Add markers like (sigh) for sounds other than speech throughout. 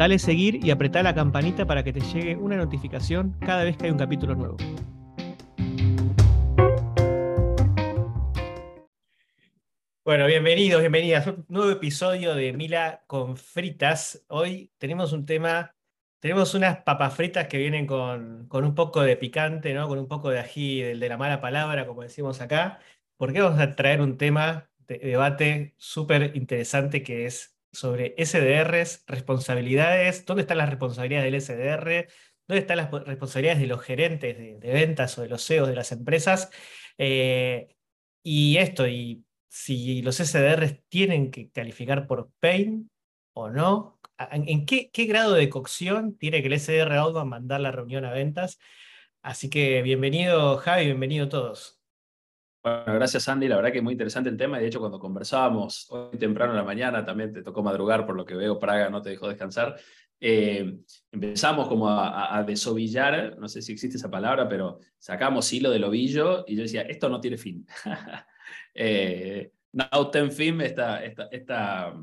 Dale seguir y apretá la campanita para que te llegue una notificación cada vez que hay un capítulo nuevo. Bueno, bienvenidos, bienvenidas. Un nuevo episodio de Mila con fritas. Hoy tenemos un tema, tenemos unas papas fritas que vienen con, con un poco de picante, ¿no? Con un poco de ají, del de la mala palabra, como decimos acá. Porque vamos a traer un tema de debate súper interesante que es sobre SDRs, responsabilidades, dónde están las responsabilidades del SDR, dónde están las responsabilidades de los gerentes de, ventas o de los CEOs de las empresas. Eh, y esto, y si los SDRs tienen que calificar por PAIN o no, en, qué, grado de cocción tiene que el SDR Outbound mandar la reunión a ventas. Así que bienvenido Javi, bienvenido todos. Bueno, gracias Andy, la verdad que es muy interesante el tema. De hecho cuando conversábamos hoy temprano en la mañana, también te tocó madrugar por lo que veo, Praga no te dejó descansar, eh, empezamos como a, desovillar, no sé si existe esa palabra, pero sacamos hilo del ovillo y yo decía, esto no tiene fin. (laughs) eh, now ten fin, esta, esta,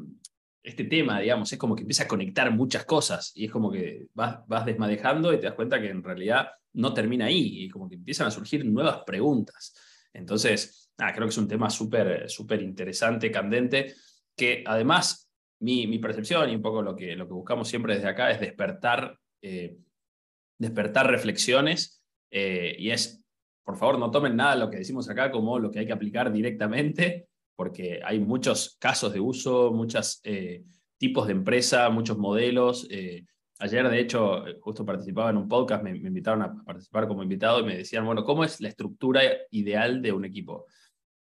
este tema, digamos, es como que empieza a conectar muchas cosas y es como que vas, vas desmadejando y te das cuenta que en realidad no termina ahí. Y como que empiezan a surgir nuevas preguntas. Entonces, creo que es un tema súper interesante, candente, que además mi, percepción y un poco lo que, lo que buscamos siempre desde acá es despertar, eh, despertar reflexiones eh, y es, por favor, no tomen nada de lo que decimos acá como lo que hay que aplicar directamente, porque hay muchos casos de uso, muchos eh, tipos de empresa, muchos modelos. Ayer, de hecho, justo participaba en un podcast, me, invitaron a participar como invitado y me decían, bueno, ¿cómo es la estructura ideal de un equipo?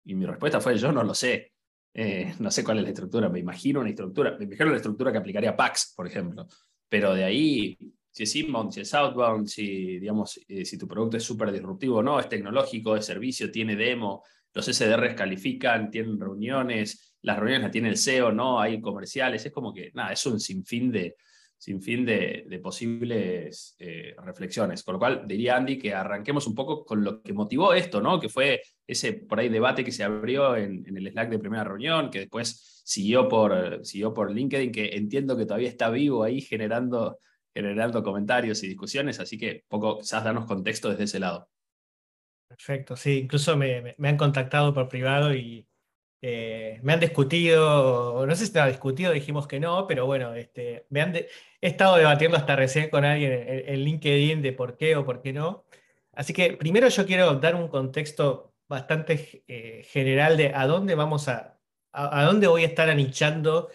Y mi respuesta fue, yo no lo sé. Eh, no sé cuál es la estructura, me imagino una estructura, me imagino la estructura que aplicaría PAX, por ejemplo. Pero de ahí, si es inbound, si es outbound, si, digamos, eh, si tu producto es súper disruptivo o no, es tecnológico, es servicio, tiene demo, los SDRs califican, tienen reuniones, las reuniones las tiene el CEO, no, hay comerciales, es como que, nada, es un sinfín de, sin fin de, posibles eh, reflexiones. Con lo cual, diría Andy que arranquemos un poco con lo que motivó esto, ¿no? que fue ese por ahí debate que se abrió en, el Slack de primera reunión, que después siguió por, siguió por LinkedIn, que entiendo que todavía está vivo ahí generando, generando comentarios y discusiones, así que poco quizás darnos contexto desde ese lado. Perfecto, sí, incluso me, me han contactado por privado y, eh, me han discutido, no sé si estaba discutido, dijimos que no, pero bueno, este, me han he estado debatiendo hasta recién con alguien en, LinkedIn de por qué o por qué no. Así que primero yo quiero dar un contexto bastante eh, general de a dónde vamos a, a, dónde voy a estar anichando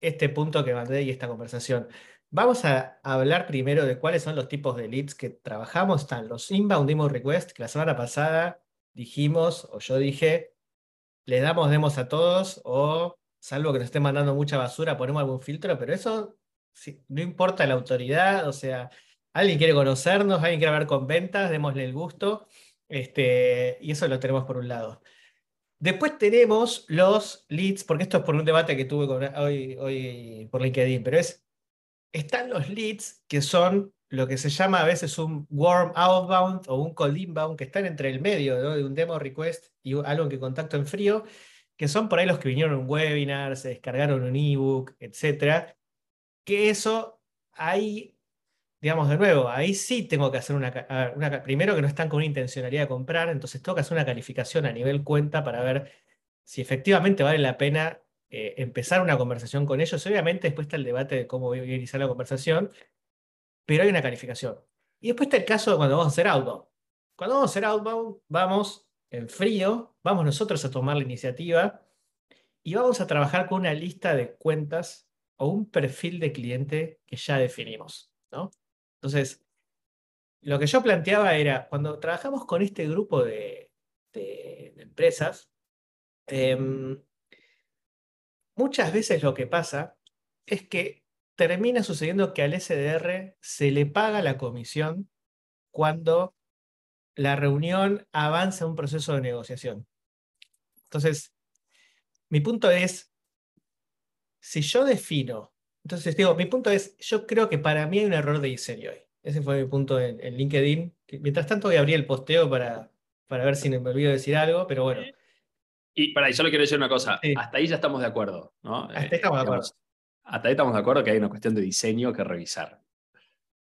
este punto que mandé y esta conversación. Vamos a hablar primero de cuáles son los tipos de leads que trabajamos. Están los inbound demo request, que la semana pasada dijimos, o yo dije, les damos demos a todos o, salvo que nos estén mandando mucha basura, ponemos algún filtro, pero eso no importa la autoridad, o sea, alguien quiere conocernos, alguien quiere hablar con ventas, démosle el gusto, este, y eso lo tenemos por un lado. Después tenemos los leads, porque esto es por un debate que tuve hoy, hoy por LinkedIn, pero es, están los leads que son lo que se llama a veces un warm outbound o un cold inbound, que están entre el medio de un demo request y algo que contacto en frío, que son por ahí los que vinieron a un webinar, se descargaron un ebook, etc. Que eso, ahí, digamos de nuevo, ahí sí tengo que hacer una, primero que no están con una intencionalidad de comprar, entonces tengo que hacer una calificación a nivel cuenta para ver si efectivamente vale la pena eh, empezar una conversación con ellos. Obviamente después está el debate de cómo voy a iniciar la conversación, pero hay una calificación. Y después está el caso de cuando vamos a hacer outbound. Cuando vamos a hacer outbound, vamos en frío, vamos nosotros a tomar la iniciativa y vamos a trabajar con una lista de cuentas o un perfil de cliente que ya definimos. ¿no? Entonces, lo que yo planteaba era, cuando trabajamos con este grupo de, empresas, em, muchas veces lo que pasa es que termina sucediendo que al SDR se le paga la comisión cuando la reunión avanza un proceso de negociación. Entonces, mi punto es, si yo defino, entonces digo, mi punto es, yo creo que para mí hay un error de diseño hoy. Ese fue mi punto en, LinkedIn. mientras tanto voy a abrir el posteo para, para ver si me olvido decir algo, pero bueno. Y para ahí solo quiero decir una cosa, hasta ahí ya estamos de acuerdo, ¿no? Hasta ahí estamos de acuerdo. Hasta ahí estamos de acuerdo que hay una cuestión de diseño que revisar.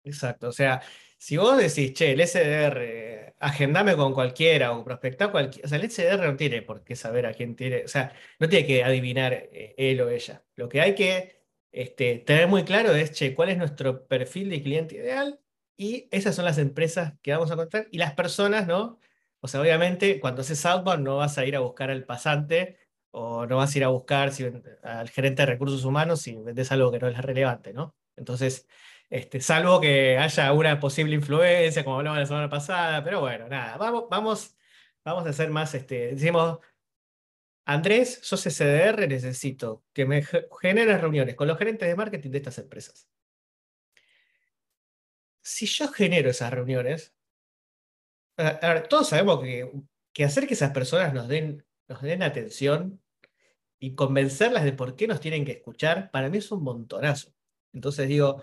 Exacto, o sea, si vos decís, che, el SDR, agendame con cualquiera o prospectar cualquiera, o sea, el SDR no tiene por qué saber a quién tiene, o sea, no tiene que adivinar eh, él o ella. Lo que hay que este, tener muy claro es, che, cuál es nuestro perfil de cliente ideal y esas son las empresas que vamos a contar y las personas, ¿no? O sea, obviamente, cuando haces outbound no vas a ir a buscar al pasante o no vas a ir a buscar al gerente de recursos humanos si vendes algo que no es relevante, ¿no? Entonces, este, salvo que haya una posible influencia, como hablamos la semana pasada, pero bueno, nada, vamos, vamos, vamos a hacer más, este, decimos, Andrés, sos SDR, necesito que me generes reuniones con los gerentes de marketing de estas empresas. Si yo genero esas reuniones, todos sabemos que, que, hacer que esas personas nos den, nos den atención y convencerlas de por qué nos tienen que escuchar, para mí es un montonazo. Entonces digo,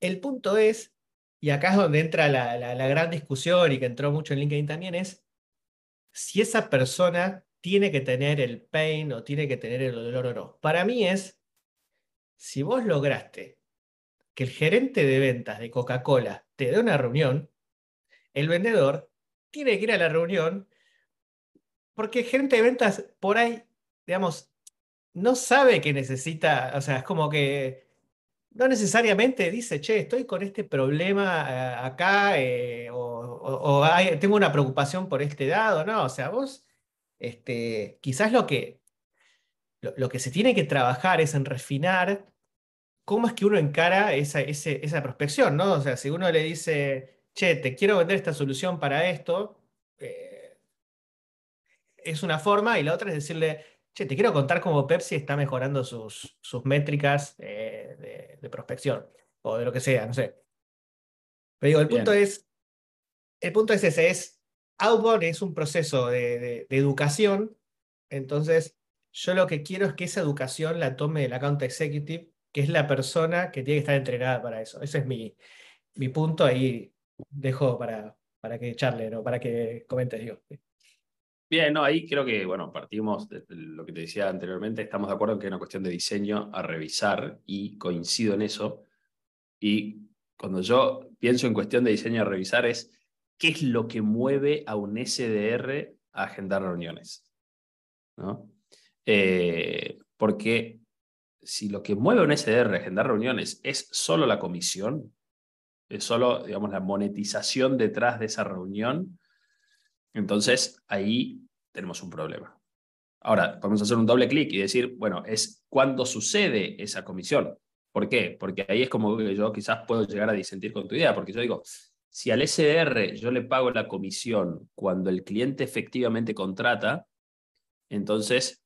el punto es, y acá es donde entra la, gran discusión y que entró mucho en LinkedIn también, es si esa persona tiene que tener el pain o tiene que tener el dolor o no. Para mí es, si vos lograste que el gerente de ventas de Coca-Cola te dé una reunión, el vendedor tiene que ir a la reunión porque el gerente de ventas por ahí, digamos, no sabe que necesita, o sea, es como que no necesariamente dice, che, estoy con este problema eh, acá eh, o, tengo una preocupación por este dado, no, o sea, vos, este, quizás lo que, lo, que se tiene que trabajar es en refinar cómo es que uno encara esa, esa prospección, ¿no? O sea, si uno le dice, che, te quiero vender esta solución para esto, eh, es una forma y la otra es decirle, te quiero contar cómo Pepsi está mejorando sus, sus métricas eh, de, prospección o de lo que sea, no sé. Pero digo, el punto es, el punto es ese, es outbound es un proceso de, educación, entonces yo lo que quiero es que esa educación la tome el account executive, que es la persona que tiene que estar entrenada para eso. Ese es mi, mi punto, ahí dejo para, para que charle, ¿no? para que comentes, digo. Bien, no, ahí creo que, bueno, partimos de lo que te decía anteriormente, estamos de acuerdo en que es una cuestión de diseño a revisar y coincido en eso. Y cuando yo pienso en cuestión de diseño a revisar es qué es lo que mueve a un SDR a agendar reuniones. ¿no? Eh, porque si lo que mueve a un SDR a agendar reuniones es solo la comisión, es solo, digamos, la monetización detrás de esa reunión, entonces, ahí tenemos un problema. Ahora, podemos hacer un doble clic y decir, bueno, es cuándo sucede esa comisión. ¿Por qué? Porque ahí es como que yo quizás puedo llegar a disentir con tu idea, porque yo digo, si al SDR yo le pago la comisión cuando el cliente efectivamente contrata, entonces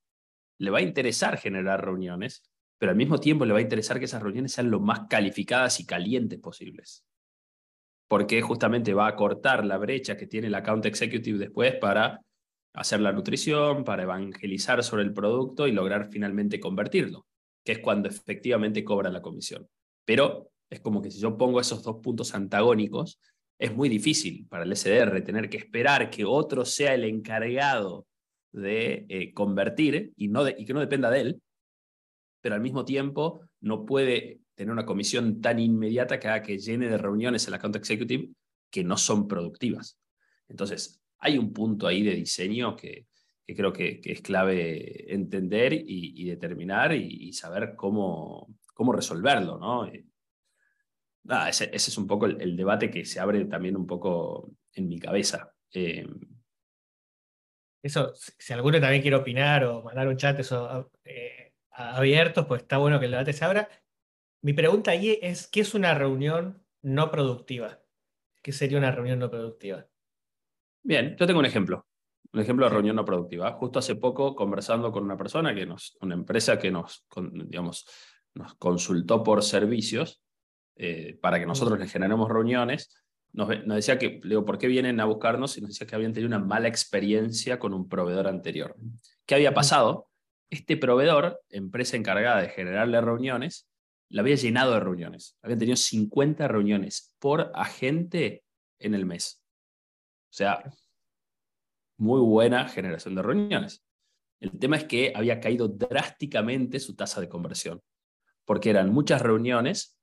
le va a interesar generar reuniones, pero al mismo tiempo le va a interesar que esas reuniones sean lo más calificadas y calientes posibles porque justamente va a cortar la brecha que tiene el account executive después para hacer la nutrición, para evangelizar sobre el producto y lograr finalmente convertirlo, que es cuando efectivamente cobra la comisión. Pero es como que si yo pongo esos dos puntos antagónicos, es muy difícil para el SDR tener que esperar que otro sea el encargado de eh, convertir y, no y que no dependa de él, pero al mismo tiempo no puede tener una comisión tan inmediata que haga que llene de reuniones el account executive que no son productivas. Entonces, hay un punto ahí de diseño que, creo que, es clave entender y, determinar y, saber cómo, cómo resolverlo. ¿no? Eh, ese, es un poco el, debate que se abre también un poco en mi cabeza. Eh, eso, si alguno también quiere opinar o mandar un chat, eso eh, abiertos, pues está bueno que el debate se abra. Mi pregunta ahí es, ¿qué es una reunión no productiva? ¿Qué sería una reunión no productiva? Bien, yo tengo un ejemplo. Un ejemplo de reunión no productiva. Justo hace poco, conversando con una persona, que nos, una empresa que nos, digamos, nos consultó por servicios eh, para que nosotros le generemos reuniones, nos, decía que, le digo, ¿por qué vienen a buscarnos? Y nos decía que habían tenido una mala experiencia con un proveedor anterior. ¿Qué había pasado? Este proveedor, empresa encargada de generarle reuniones, la había llenado de reuniones. Habían tenido 50 reuniones por agente en el mes. O sea, muy buena generación de reuniones. El tema es que había caído drásticamente su tasa de conversión, porque eran muchas reuniones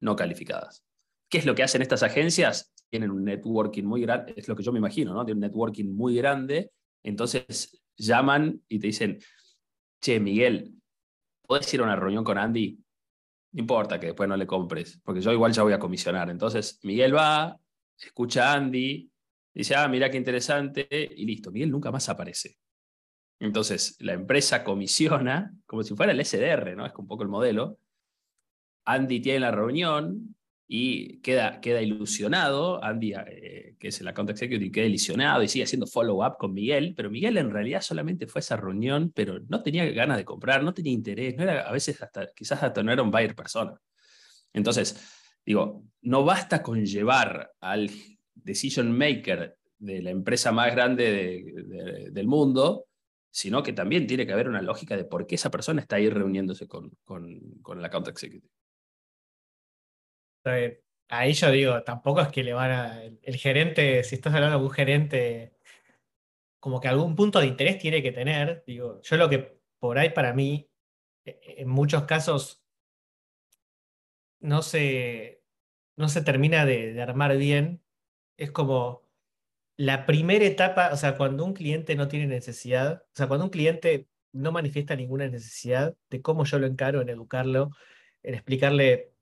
no calificadas. ¿Qué es lo que hacen estas agencias? Tienen un networking muy grande, es lo que yo me imagino, ¿no? Tienen un networking muy grande, entonces llaman y te dicen, che, Miguel, ¿puedes ir a una reunión con Andy? No importa que después no le compres, porque yo igual ya voy a comisionar. Entonces, Miguel va, escucha a Andy, dice, ah, mira qué interesante, y listo, Miguel nunca más aparece. Entonces, la empresa comisiona, como si fuera el SDR, ¿no? Es un poco el modelo. Andy tiene la reunión, y queda, queda ilusionado, Andy, eh, que es el account executive, queda ilusionado y sigue haciendo follow-up con Miguel, pero Miguel en realidad solamente fue a esa reunión, pero no tenía ganas de comprar, no tenía interés, no era, a veces hasta, quizás hasta no era un buyer persona. Entonces, digo, no basta con llevar al decision maker de la empresa más grande del mundo, sino que también tiene que haber una lógica de por qué esa persona está ahí reuniéndose con, con, con el account executive. Ahí yo digo, tampoco es que le van a. El, gerente, si estás hablando de un gerente, como que algún punto de interés tiene que tener. Digo, yo lo que por ahí para mí, e, e, en muchos casos, no se, no se termina de, armar bien. Es como la primera etapa, o sea, cuando un cliente no tiene necesidad, o sea, cuando un cliente no manifiesta ninguna necesidad de cómo yo lo encaro en educarlo, en explicarle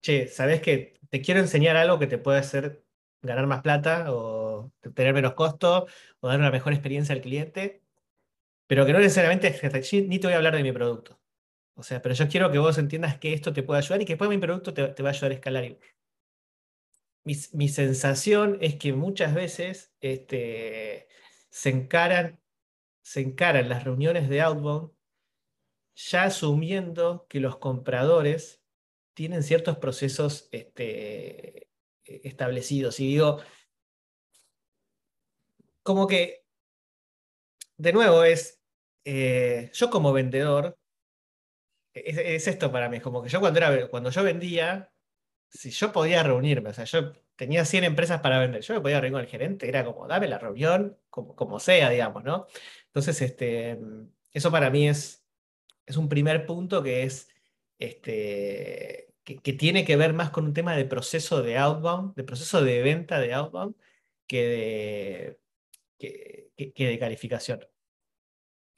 che, ¿sabes que te quiero enseñar algo que te puede hacer ganar más plata o tener menos costo o dar una mejor experiencia al cliente? Pero que no necesariamente ni te voy a hablar de mi producto. O sea, pero yo quiero que vos entiendas que esto te puede ayudar y que después mi producto te, va a ayudar a escalar. Mi, sensación es que muchas veces este, se, encaran, se encaran las reuniones de Outbound ya asumiendo que los compradores tienen ciertos procesos este, e, establecidos. Y digo, como que, de nuevo, es, eh, yo como vendedor, es, esto para mí, como que yo cuando, era, cuando yo vendía, si yo podía reunirme, o sea, yo tenía 100 empresas para vender, yo me podía reunir con el gerente, era como, dame la reunión, como, como sea, digamos, ¿no? Entonces, este, eso para mí es, es un primer punto que es, este, que, tiene que ver más con un tema de proceso de outbound, de proceso de venta de outbound, que de, que, de calificación.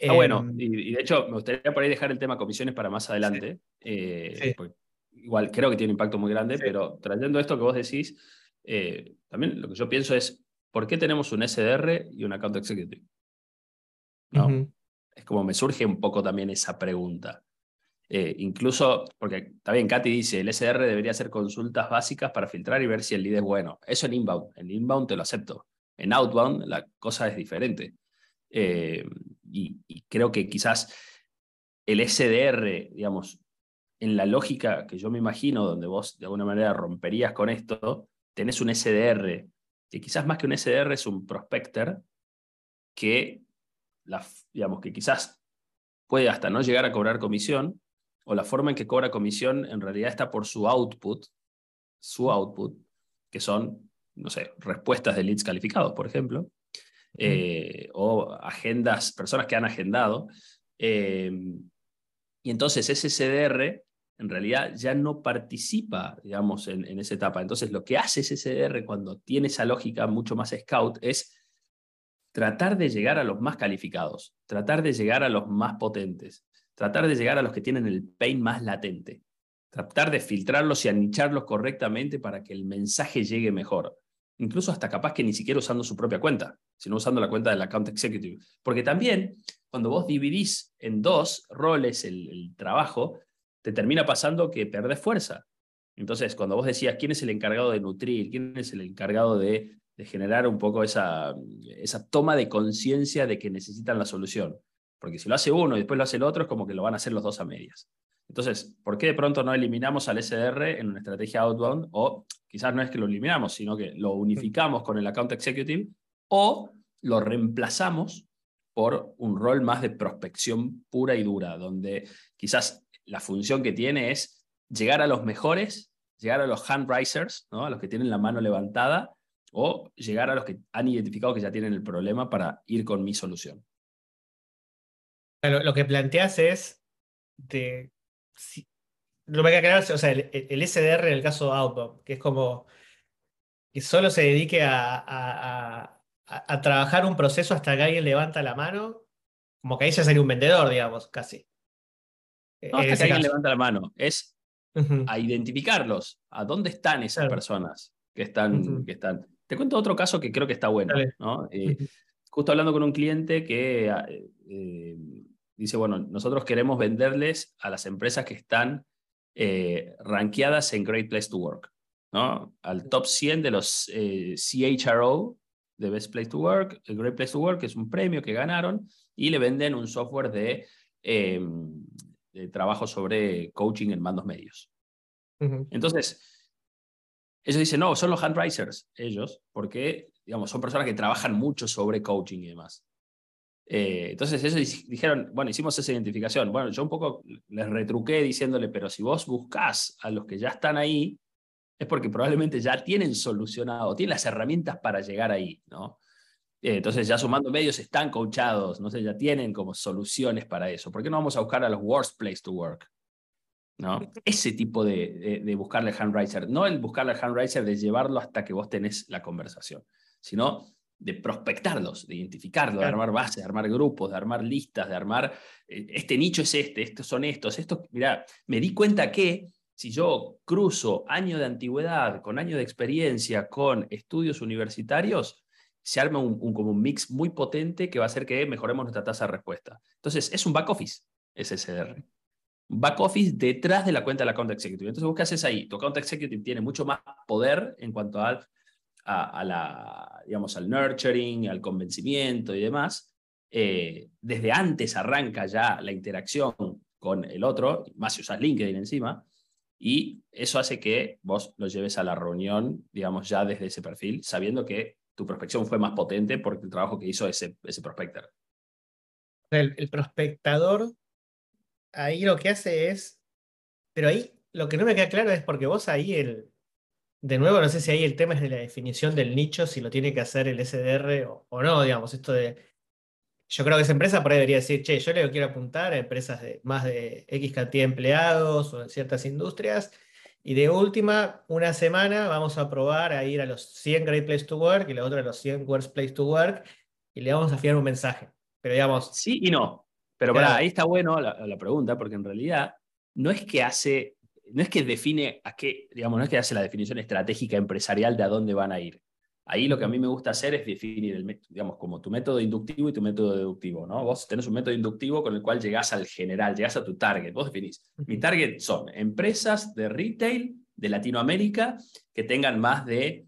Ah, bueno, em, y, de hecho me gustaría por ahí dejar el tema comisiones para más adelante. Eh, igual creo que tiene un impacto muy grande, pero trayendo esto que vos decís, eh, también lo que yo pienso es, ¿por qué tenemos un SDR y un Account Executive? ¿No? Es como me surge un poco también esa pregunta. Eh, incluso, porque también Katy dice, el SDR debería hacer consultas básicas para filtrar y ver si el lead es bueno. Eso en inbound. En inbound te lo acepto. En outbound la cosa es diferente. Eh, y, creo que quizás el SDR, digamos, en la lógica que yo me imagino, donde vos de alguna manera romperías con esto, tenés un SDR, que quizás más que un SDR es un prospector, que, la, digamos, que quizás puede hasta no llegar a cobrar comisión, o la forma en que cobra comisión en realidad está por su output, su output, que son, no sé, respuestas de leads calificados, por ejemplo, eh, o agendas, personas que han agendado. Eh, y entonces ese CDR en realidad ya no participa, digamos, en, en, esa etapa. Entonces lo que hace ese CDR cuando tiene esa lógica mucho más scout es tratar de llegar a los más calificados, tratar de llegar a los más potentes tratar de llegar a los que tienen el pain más latente, tratar de filtrarlos y anicharlos correctamente para que el mensaje llegue mejor. Incluso hasta capaz que ni siquiera usando su propia cuenta, sino usando la cuenta del account executive. Porque también, cuando vos dividís en dos roles el, trabajo, te termina pasando que perdés fuerza. Entonces, cuando vos decías quién es el encargado de nutrir, quién es el encargado de, de generar un poco esa, esa toma de conciencia de que necesitan la solución, Porque si lo hace uno y después lo hace el otro, es como que lo van a hacer los dos a medias. Entonces, ¿por qué de pronto no eliminamos al SDR en una estrategia outbound? O quizás no es que lo eliminamos, sino que lo unificamos con el account executive o lo reemplazamos por un rol más de prospección pura y dura, donde quizás la función que tiene es llegar a los mejores, llegar a los hand risers, ¿no? a los que tienen la mano levantada, o llegar a los que han identificado que ya tienen el problema para ir con mi solución. Lo, que planteas es de, lo que queda o sea, el, SDR en el caso Outbound, que es como que solo se dedique a, a, trabajar un proceso hasta que alguien levanta la mano, como que ahí ya sería un vendedor, digamos, casi. No, hasta que alguien levanta la mano. Es a identificarlos, a dónde están esas personas que están, que están. Te cuento otro caso que creo que está bueno. ¿no? Eh, justo hablando con un cliente que ah, eh, dice, bueno, nosotros queremos venderles a las empresas que están eh, rankeadas en Great Place to Work, ¿no? Al top 100 de los CHRO de Best Place to Work, el Great Place to Work, que es un premio que ganaron, y le venden un software de, em, de trabajo sobre coaching en mandos medios. Entonces, ellos dicen, no, son los handrisers, ellos, porque, digamos, son personas que trabajan mucho sobre coaching y demás. Eh, entonces ellos dijeron, bueno, hicimos esa identificación. Bueno, yo un poco les retruqué diciéndole, pero si vos buscás a los que ya están ahí, es porque probablemente ya tienen solucionado, tienen las herramientas para llegar ahí, ¿no? Eh, entonces ya sumando medios están coachados, no sé, ya tienen como soluciones para eso. ¿Por qué no vamos a buscar a los worst place to work? ¿No? Ese tipo de, de, buscarle al handriser, no el buscarle al handriser de llevarlo hasta que vos tenés la conversación, sino de prospectarlos, de identificarlos, de armar bases, de armar grupos, de armar listas, de armar, eh, este nicho es este, estos son estos, estos, mira, me di cuenta que si yo cruzo año de antigüedad con año de experiencia con estudios universitarios, se arma un, como un mix muy potente que va a hacer que mejoremos nuestra tasa de respuesta. Entonces, es un back office, SSR. Back office detrás de la cuenta de la account executive. Entonces, vos qué haces ahí? Tu account executive tiene mucho más poder en cuanto al, a, la, digamos, al nurturing, al convencimiento y demás. Eh, desde antes arranca ya la interacción con el otro, más si usas LinkedIn encima, y eso hace que vos lo lleves a la reunión, digamos, ya desde ese perfil, sabiendo que tu prospección fue más potente por el trabajo que hizo ese, ese prospector. El, el prospectador ahí lo que hace es, pero ahí lo que no me queda claro es porque vos ahí el, de nuevo, no sé si ahí el tema es de la definición del nicho, si lo tiene que hacer el SDR o, o no, digamos, esto de yo creo que esa empresa por ahí debería decir, che, yo le quiero apuntar a empresas de más de X cantidad de empleados o en ciertas industrias. Y de última, una semana vamos a probar a ir a los 100 Great Place to Work y la otra a los 100 Worst Place to Work y le vamos a fiar un mensaje. Pero digamos. Sí y no. Pero para, ahí está bueno la, la, pregunta, porque en realidad no es que hace, no es que define a qué, digamos, no es que hace la definición estratégica empresarial de a dónde van a ir. Ahí lo que a mí me gusta hacer es definir, el, digamos, como tu método inductivo y tu método deductivo, ¿no? Vos tenés un método inductivo con el cual llegás al general, llegás a tu target, vos definís. Mi target son empresas de retail de Latinoamérica que tengan más de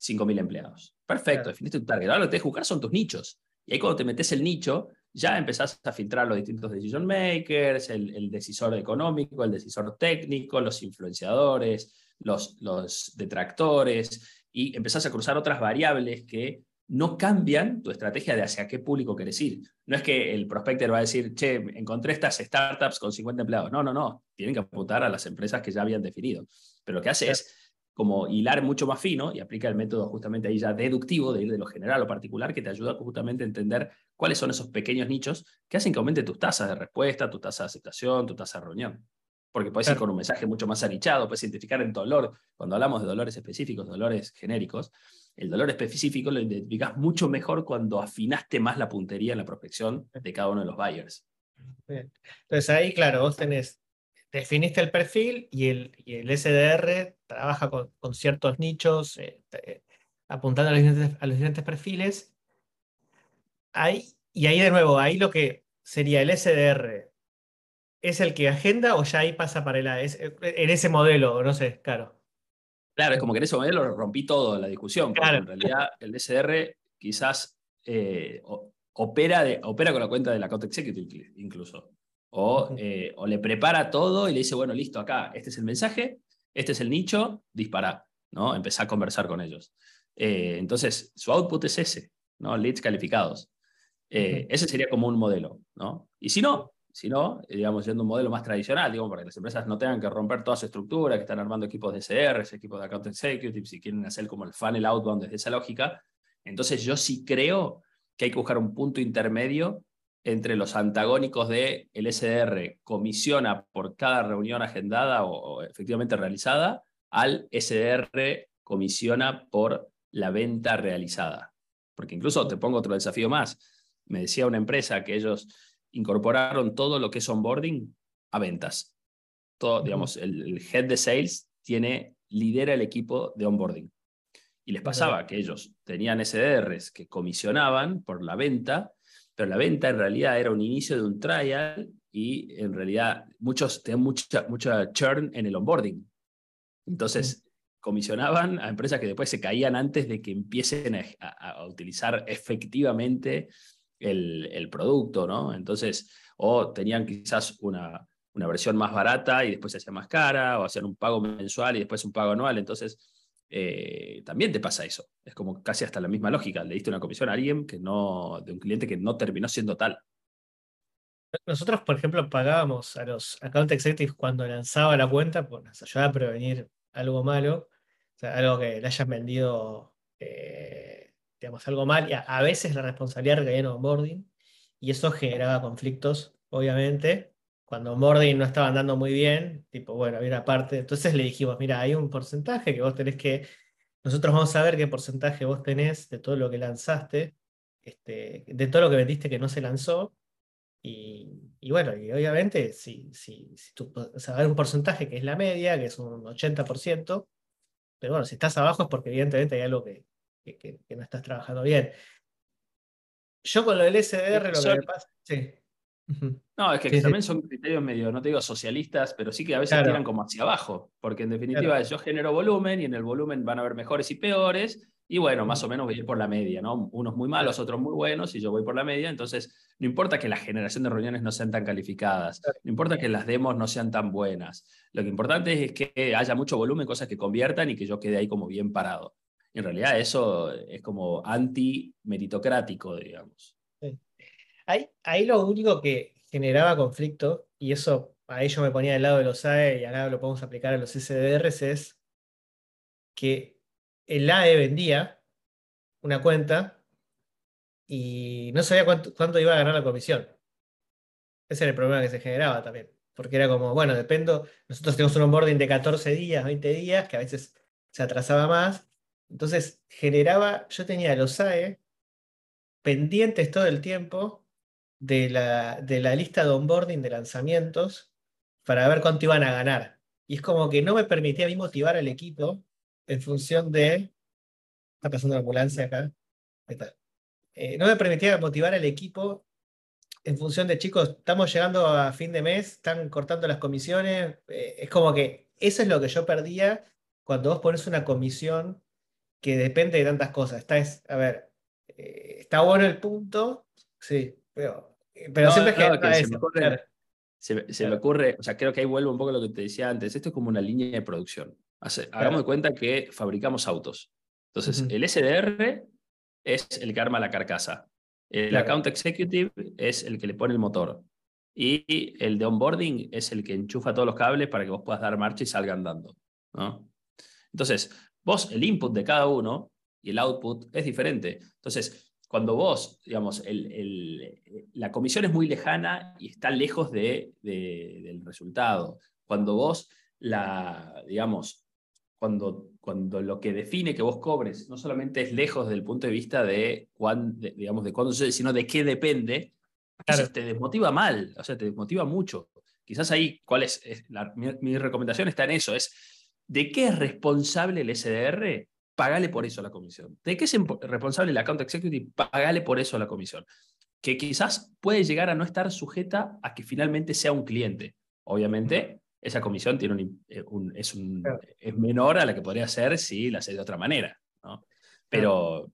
5.000 empleados. Perfecto, definiste tu target. Ahora lo que tenés que buscar son tus nichos. Y ahí cuando te metes el nicho, ya empezás a filtrar los distintos decision makers, el, el decisor económico, el decisor técnico, los influenciadores, los, los detractores, y empezás a cruzar otras variables que no cambian tu estrategia de hacia qué público querés ir. No es que el prospector va a decir, che, encontré estas startups con 50 empleados. No, no, no. Tienen que apuntar a las empresas que ya habían definido. Pero lo que hace es como hilar mucho más fino y aplica el método justamente ahí ya deductivo de ir de lo general o particular que te ayuda justamente a entender cuáles son esos pequeños nichos que hacen que aumente tus tasas de respuesta, tu tasa de aceptación, tu tasa de reunión porque puedes ir con un mensaje mucho más anichado, puedes identificar el dolor. Cuando hablamos de dolores específicos, dolores genéricos, el dolor específico lo identificas mucho mejor cuando afinaste más la puntería en la prospección de cada uno de los buyers. Entonces ahí, claro, vos tenés, definiste el perfil y el, y el SDR trabaja con, con ciertos nichos, eh, eh, apuntando a los, diferentes, a los, diferentes, perfiles. Ahí, y ahí de nuevo, ahí lo que sería el SDR es el que agenda o ya ahí pasa para el es, en ese modelo, no sé, claro. Claro, es como que en ese modelo rompí todo la discusión, porque en realidad el SDR quizás, eh, opera, de, opera con la cuenta del account executive incluso. O, eh, o le prepara todo y le dice, bueno, listo, acá, este es el mensaje, este es el nicho, dispara, ¿no? Empezar a conversar con ellos. Eh, entonces, su output es ese, ¿no? Leads calificados. Eh, ese sería como un modelo, ¿no? Y si no, si no, digamos, yendo un modelo más tradicional, digamos, para que las empresas no tengan que romper toda su estructura, que están armando equipos de CRs, equipos de account executives, si quieren hacer como el funnel outbound desde esa lógica, entonces yo sí creo que hay que buscar un punto intermedio entre los antagónicos de el SDR comisiona por cada reunión agendada o, efectivamente realizada, al SDR comisiona por la venta realizada. Porque incluso te pongo otro desafío más. Me decía una empresa que ellos incorporaron todo lo que es onboarding a ventas. Todo, digamos, el, el head de sales tiene, lidera el equipo de onboarding. Y les pasaba que ellos tenían SDRs que comisionaban por la venta, pero la venta en realidad era un inicio de un trial y en realidad muchos tenían mucha, mucha churn en el onboarding. Entonces, comisionaban a empresas que después se caían antes de que empiecen a, utilizar efectivamente el, el, producto, ¿no? Entonces, o tenían quizás una, una versión más barata y después se hacía más cara, o hacían un pago mensual y después un pago anual. Entonces, eh, también te pasa eso. Es como casi hasta la misma lógica. Le diste una comisión a alguien que no, de un cliente que no terminó siendo tal. Nosotros, por ejemplo, pagábamos a los account executives cuando lanzaba la cuenta, por nos ayudaba a prevenir algo malo, o sea, algo que le hayan vendido, eh, digamos, algo mal, y a, veces la responsabilidad recaía en onboarding, y eso generaba conflictos, obviamente, cuando Mordin no estaba andando muy bien, tipo, bueno, había una parte, entonces le dijimos, mira, hay un porcentaje que vos tenés que, nosotros vamos a ver qué porcentaje vos tenés de todo lo que lanzaste, este, de todo lo que vendiste que no se lanzó, y, bueno, y obviamente, si, si, si tú, o sea, hay un porcentaje que es la media, que es un 80%, pero bueno, si estás abajo es porque evidentemente hay algo que, que, no estás trabajando bien. Yo con lo del SDR lo que me pasa, sí. No, es que también son criterios medio, no te digo socialistas, pero sí que a veces tiran como hacia abajo, porque en definitiva yo genero volumen y en el volumen van a haber mejores y peores, y bueno, más o menos voy a ir por la media, ¿no? Unos muy malos, otros muy buenos, y yo voy por la media, entonces no importa que la generación de reuniones no sean tan calificadas, no importa que las demos no sean tan buenas, lo que importante es que haya mucho volumen, cosas que conviertan y que yo quede ahí como bien parado. En realidad eso es como anti-meritocrático, digamos. Ahí, ahí lo único que generaba conflicto, y eso ahí yo me ponía del lado de los AE y ahora lo podemos aplicar a los SDRs, es que el AE vendía una cuenta y no sabía cuánto, cuánto iba a ganar la comisión. Ese era el problema que se generaba también. Porque era como, bueno, dependo, nosotros tenemos un onboarding de 14 días, 20 días, que a veces se atrasaba más. Entonces generaba, yo tenía los AE pendientes todo el tiempo de la, de la lista de onboarding de lanzamientos para ver cuánto iban a ganar. Y es como que no me permitía a mí motivar al equipo en función de... Está pasando la ambulancia acá. Eh, no me permitía motivar al equipo en función de, chicos, estamos llegando a fin de mes, están cortando las comisiones. Eh, es como que eso es lo que yo perdía cuando vos pones una comisión que depende de tantas cosas. Está es, a ver, eh, está bueno el punto, sí, pero pero siempre es que, se, me ocurre, se, me ocurre, o sea, creo que ahí vuelvo un poco a lo que te decía antes. Esto es como una línea de producción. hagamos de cuenta que fabricamos autos. Entonces, el SDR es el que arma la carcasa. El account executive es el que le pone el motor. Y el de onboarding es el que enchufa todos los cables para que vos puedas dar marcha y salga andando. ¿no? Entonces, vos, el input de cada uno y el output es diferente. Entonces, cuando vos, digamos, el, la comisión es muy lejana y está lejos de, del resultado. Cuando vos, la, digamos, cuando, cuando lo que define que vos cobres no solamente es lejos del punto de vista de, cuán, digamos, de cuándo sucede, sino de qué depende, te desmotiva mal, o sea, te desmotiva mucho. Quizás ahí, ¿cuál es? mi, mi recomendación está en eso, es ¿de qué es responsable el SDR? Pagale por eso la comisión. ¿De qué es responsable el account executive? Pagale por eso la comisión. Que quizás puede llegar a no estar sujeta a que finalmente sea un cliente. Obviamente, esa comisión tiene un, eh, es, un, es, menor a la que podría ser si la hace de otra manera. ¿no? Pero,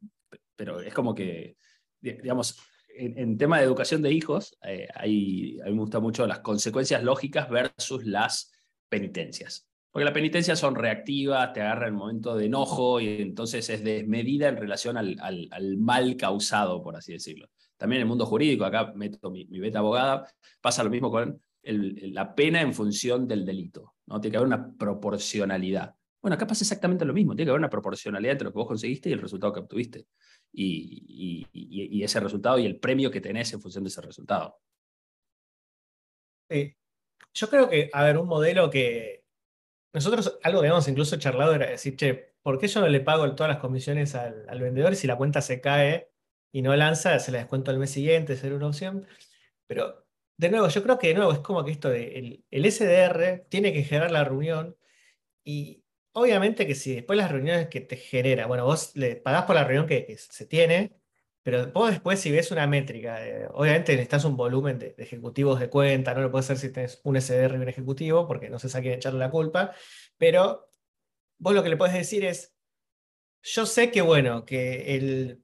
pero es como que, digamos, en, tema de educación de hijos, eh, hay, a mí me gustan mucho las consecuencias lógicas versus las penitencias. Porque las penitencias son reactivas, te agarra el momento de enojo y entonces es desmedida en relación al, al, mal causado, por así decirlo. También en el mundo jurídico, acá meto mi, mi beta abogada, pasa lo mismo con la pena en función del delito. ¿no? Tiene que haber una proporcionalidad. Bueno, acá pasa exactamente lo mismo. Tiene que haber una proporcionalidad entre lo que vos conseguiste y el resultado que obtuviste. Y, y, ese resultado y el premio que tenés en función de ese resultado. Yo creo que, a ver, un modelo que nosotros, algo que habíamos incluso charlado era decir, che, ¿por qué yo no le pago todas las comisiones al, al vendedor si la cuenta se cae y no lanza, se la descuento al mes siguiente, ser una opción? Pero de nuevo, yo creo que de nuevo es como que esto de el, SDR tiene que generar la reunión y obviamente que si después las reuniones que te genera, bueno, vos le pagás por la reunión que, se tiene, pero vos después si ves una métrica, eh, obviamente necesitas un volumen de, ejecutivos de cuenta, no lo puedes hacer si tenés un SDR y un ejecutivo, porque no se sabe echarle la culpa, pero vos lo que le puedes decir es, yo sé que bueno, que el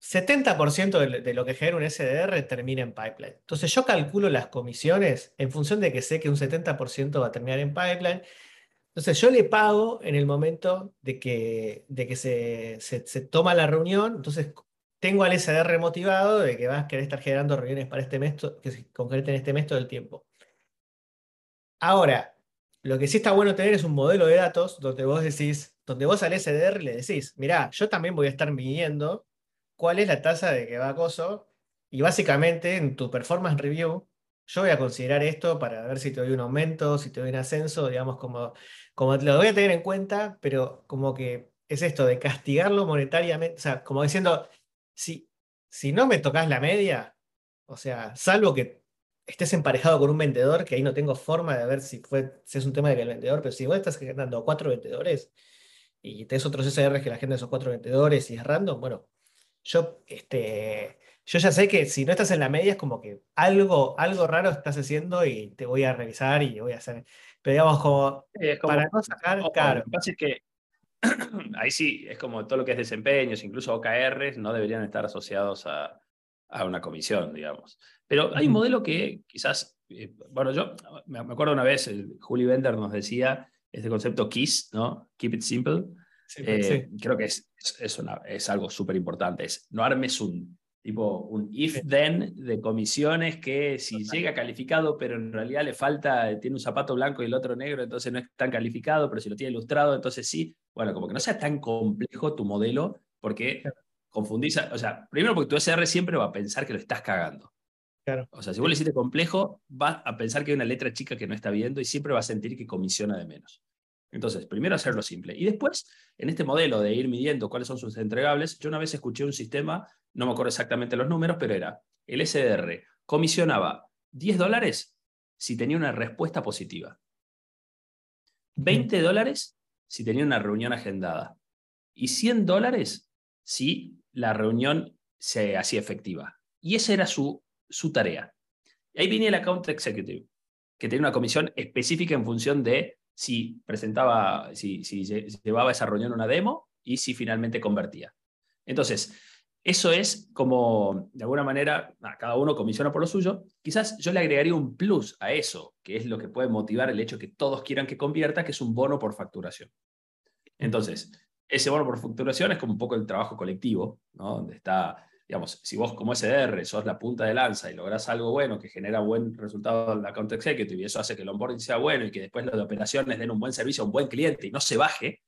70% de, lo que genera un SDR termina en pipeline. Entonces yo calculo las comisiones en función de que sé que un 70% va a terminar en pipeline. Entonces yo le pago en el momento de que, de que se, se, toma la reunión. Entonces tengo al SDR motivado de que vas a querer estar generando reuniones para este mes, que se concreten este mes todo el tiempo. Ahora, lo que sí está bueno tener es un modelo de datos donde vos decís, donde vos al SDR le decís, mirá, yo también voy a estar midiendo cuál es la tasa de que va acoso. Y básicamente en tu performance review, yo voy a considerar esto para ver si te doy un aumento, si te doy un ascenso, digamos, como, como lo voy a tener en cuenta, pero como que es esto de castigarlo monetariamente, o sea, como diciendo, si, si no me tocas la media, o sea, salvo que estés emparejado con un vendedor, que ahí no tengo forma de ver si, fue, si es un tema de que el vendedor, pero si vos estás generando cuatro vendedores y tenés otros SRs que la gente de esos cuatro vendedores y es random, bueno, yo, este, yo ya sé que si no estás en la media es como que algo, algo raro estás haciendo y te voy a revisar y voy a hacer. Pero digamos, como, para no sacar. Lo que pasa es que (clears throat) ahí sí, es como todo lo que es desempeños, incluso OKRs, no deberían estar asociados a, a una comisión, digamos. Pero hay un modelo que quizás, eh, bueno, yo me acuerdo una vez, el Juli Bender nos decía este concepto KISS, ¿no? Keep it simple. Eh, creo que es, es, una, es algo súper importante. Es, no armes un tipo un if-then de comisiones que si llega calificado, pero en realidad le falta, tiene un zapato blanco y el otro negro, entonces no es tan calificado, pero si lo tiene ilustrado, entonces sí. Bueno, como que no sea tan complejo tu modelo, porque confundís, o sea, primero porque tu SR siempre va a pensar que lo estás cagando. Claro. O sea, si vos le hiciste complejo, vas a pensar que hay una letra chica que no está viendo y siempre va a sentir que comisiona de menos. Entonces, primero hacerlo simple. Y después, en este modelo de ir midiendo cuáles son sus entregables, yo una vez escuché un sistema, no me acuerdo exactamente los números, pero era el SDR comisionaba 10 dólares si tenía una respuesta positiva. 20 dólares si tenía una reunión agendada. Y 100 dólares si la reunión se hacía efectiva. Y esa era su, su tarea. Y ahí viene el account executive, que tenía una comisión específica en función de si presentaba, si, llevaba esa reunión una demo y si finalmente convertía. Entonces, eso es como, de alguna manera, cada uno comisiona por lo suyo. Quizás yo le agregaría un plus a eso, que es lo que puede motivar el hecho que todos quieran que convierta, que es un bono por facturación. Entonces, ese bono por facturación es como un poco el trabajo colectivo, ¿no? donde está digamos, si vos como SDR sos la punta de lanza y lográs algo bueno que genera buen resultado en la account executive y eso hace que el onboarding sea bueno y que después las operaciones den un buen servicio a un buen cliente y no se baje,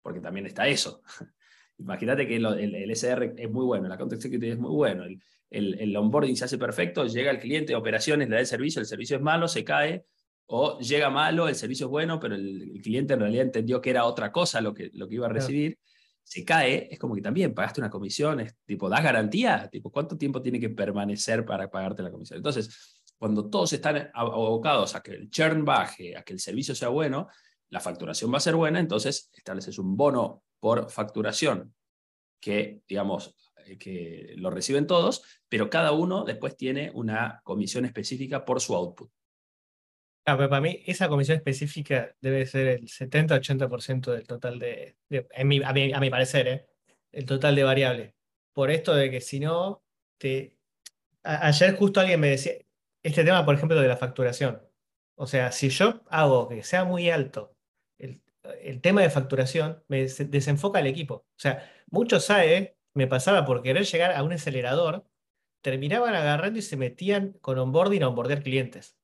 porque también está eso. (laughs) Imagínate que el, SDR es muy bueno, el account executive es muy bueno, el, el, onboarding se hace perfecto, llega el cliente, operaciones, le da el servicio, el servicio es malo, se cae, o llega malo, el servicio es bueno, pero el, cliente en realidad entendió que era otra cosa lo que, lo que iba a recibir se cae, es como que también pagaste una comisión, es tipo, ¿das garantía? Tipo, ¿cuánto tiempo tiene que permanecer para pagarte la comisión? Entonces, cuando todos están abocados a que el churn baje, a que el servicio sea bueno, la facturación va a ser buena, entonces estableces un bono por facturación que, digamos, eh, que lo reciben todos, pero cada uno después tiene una comisión específica por su output. Ah, para mí esa comisión específica debe ser el 70-80% del total de, a, mi, parecer, ¿eh? el total de variable. Por esto de que si no, ayer justo alguien me decía, este tema, por ejemplo, de la facturación. O sea, si yo hago que sea muy alto el, tema de facturación, me desenfoca el equipo. O sea, muchos SAE me pasaba por querer llegar a un acelerador, terminaban agarrando y se metían con onboarding a onboardear clientes.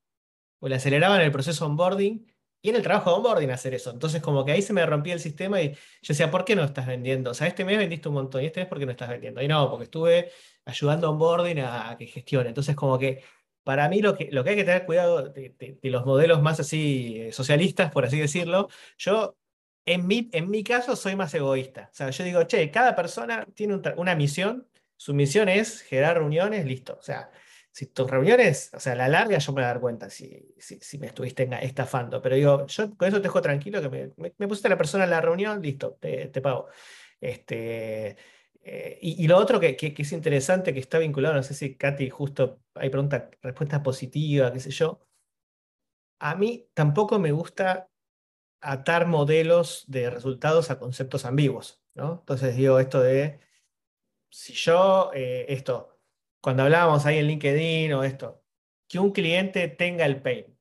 O le aceleraban el proceso onboarding y en el trabajo de onboarding hacer eso. Entonces, como que ahí se me rompía el sistema y yo decía, ¿por qué no estás vendiendo? O sea, este mes vendiste un montón y este mes, ¿por qué no estás vendiendo? Y no, porque estuve ayudando onboarding a, que gestione. Entonces, como que para mí lo que, lo que hay que tener cuidado de, los modelos más así eh, socialistas, por así decirlo, yo en mi, en mi caso soy más egoísta. O sea, yo digo, che, cada persona tiene una misión, su misión es generar reuniones, listo. O sea, si tus reuniones, o sea, a la larga yo me voy a dar cuenta si, si, me estuviste estafando. Pero digo, yo con eso te dejo tranquilo que me, me, pusiste la persona en la reunión, listo, te, pago. Este, eh, y, lo otro que, que, es interesante, que está vinculado, no sé si Katy justo hay pregunta, respuesta positiva, qué sé yo. A mí tampoco me gusta atar modelos de resultados a conceptos ambiguos, ¿no? Entonces digo esto de, si yo, eh, esto, cuando hablábamos ahí en LinkedIn o esto, que un cliente tenga el pain,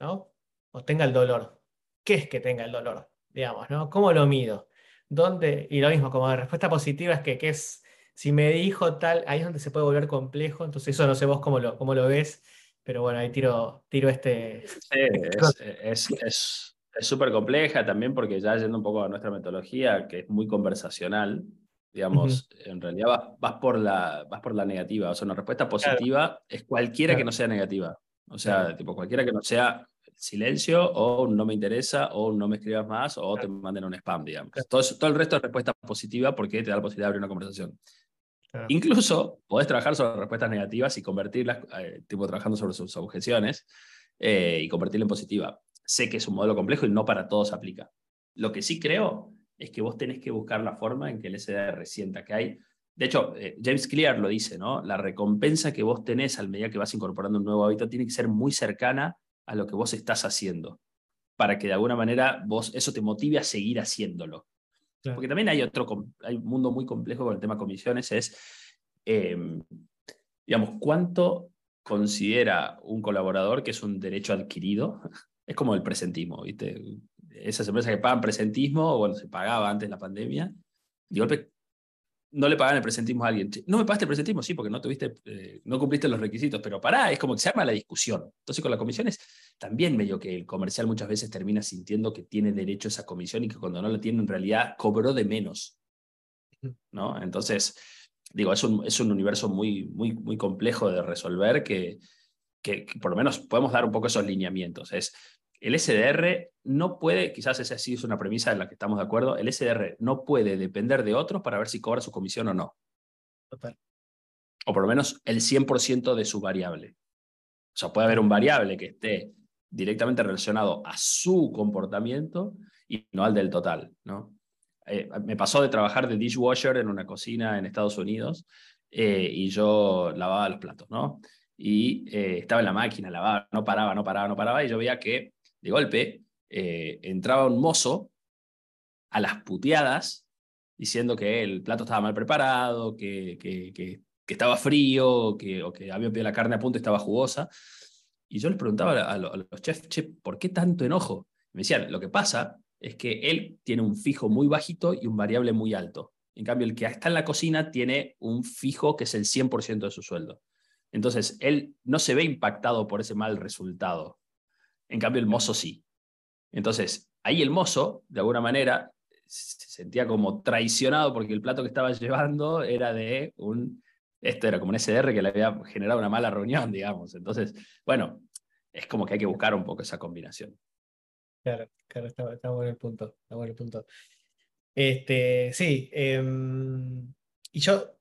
¿no? O tenga el dolor. ¿Qué es que tenga el dolor? Digamos, ¿no? ¿Cómo lo mido? ¿Dónde? Y lo mismo, como de respuesta positiva es que, es, si me dijo tal, ahí es donde se puede volver complejo, entonces eso no sé vos cómo lo, cómo lo ves, pero bueno, ahí tiro, tiro este... es súper compleja también porque ya yendo un poco a nuestra metodología, que es muy conversacional, digamos, en realidad vas, por la, vas por la negativa. O sea, una respuesta positiva es cualquiera que no sea negativa. O sea, tipo, cualquiera que no sea silencio o no me interesa o no me escribas más o te manden un spam, digamos. Todo, todo el resto es respuesta positiva porque te da la posibilidad de abrir una conversación. Incluso podés trabajar sobre respuestas negativas y convertirlas, eh, tipo trabajando sobre sus objeciones eh, y convertirla en positiva. Sé que es un modelo complejo y no para todos aplica. Lo que sí creo es que vos tenés que buscar la forma en que el SDR sienta que hay. De hecho, eh, James Clear lo dice, ¿no? La recompensa que vos tenés al medida que vas incorporando un nuevo hábito tiene que ser muy cercana a lo que vos estás haciendo, para que de alguna manera vos eso te motive a seguir haciéndolo. Porque también hay otro, hay un mundo muy complejo con el tema comisiones, es, em, digamos, cuánto considera un colaborador que es un derecho adquirido. (laughs) Es como el presentismo, ¿viste? Esas empresas que pagan presentismo, bueno, se pagaba antes de la pandemia, de golpe no le pagan el presentismo a alguien. No me pagaste el presentismo, sí, porque no tuviste, eh, no cumpliste los requisitos, pero pará, es como que se arma la discusión. Entonces con las comisiones también medio que el comercial muchas veces termina sintiendo que tiene derecho a esa comisión y que cuando no la tiene en realidad cobró de menos. ¿no? Entonces, digo, es un, es un universo muy, muy, muy complejo de resolver que, que, que, por lo menos podemos dar un poco esos lineamientos. Es, el SDR no puede, quizás esa sí es una premisa en la que estamos de acuerdo, el SDR no puede depender de otros para ver si cobra su comisión o no. Total. O por lo menos el 100% de su variable. O sea, puede haber un variable que esté directamente relacionado a su comportamiento y no al del total. ¿no? Eh, me pasó de trabajar de dishwasher en una cocina en Estados Unidos eh, y yo lavaba los platos, ¿no? Y eh, estaba en la máquina, lavaba, no paraba, no paraba, no paraba, y yo veía que de golpe, eh, entraba un mozo a las puteadas diciendo que el plato estaba mal preparado, que, que, estaba frío, que, o que había pedido la carne a punto y estaba jugosa. Y yo les preguntaba a, los chefs, che, ¿por qué tanto enojo? me decían, lo que pasa es que él tiene un fijo muy bajito y un variable muy alto. En cambio, el que está en la cocina tiene un fijo que es el 100% de su sueldo. Entonces, él no se ve impactado por ese mal resultado. En cambio, el mozo sí. Entonces, ahí el mozo, de alguna manera, se sentía como traicionado porque el plato que estaba llevando era de un, esto era como un SDR que le había generado una mala reunión, digamos. Entonces, bueno, es como que hay que buscar un poco esa combinación. Claro, claro, está, bueno el punto, está bueno el punto. Este, sí, em, y yo,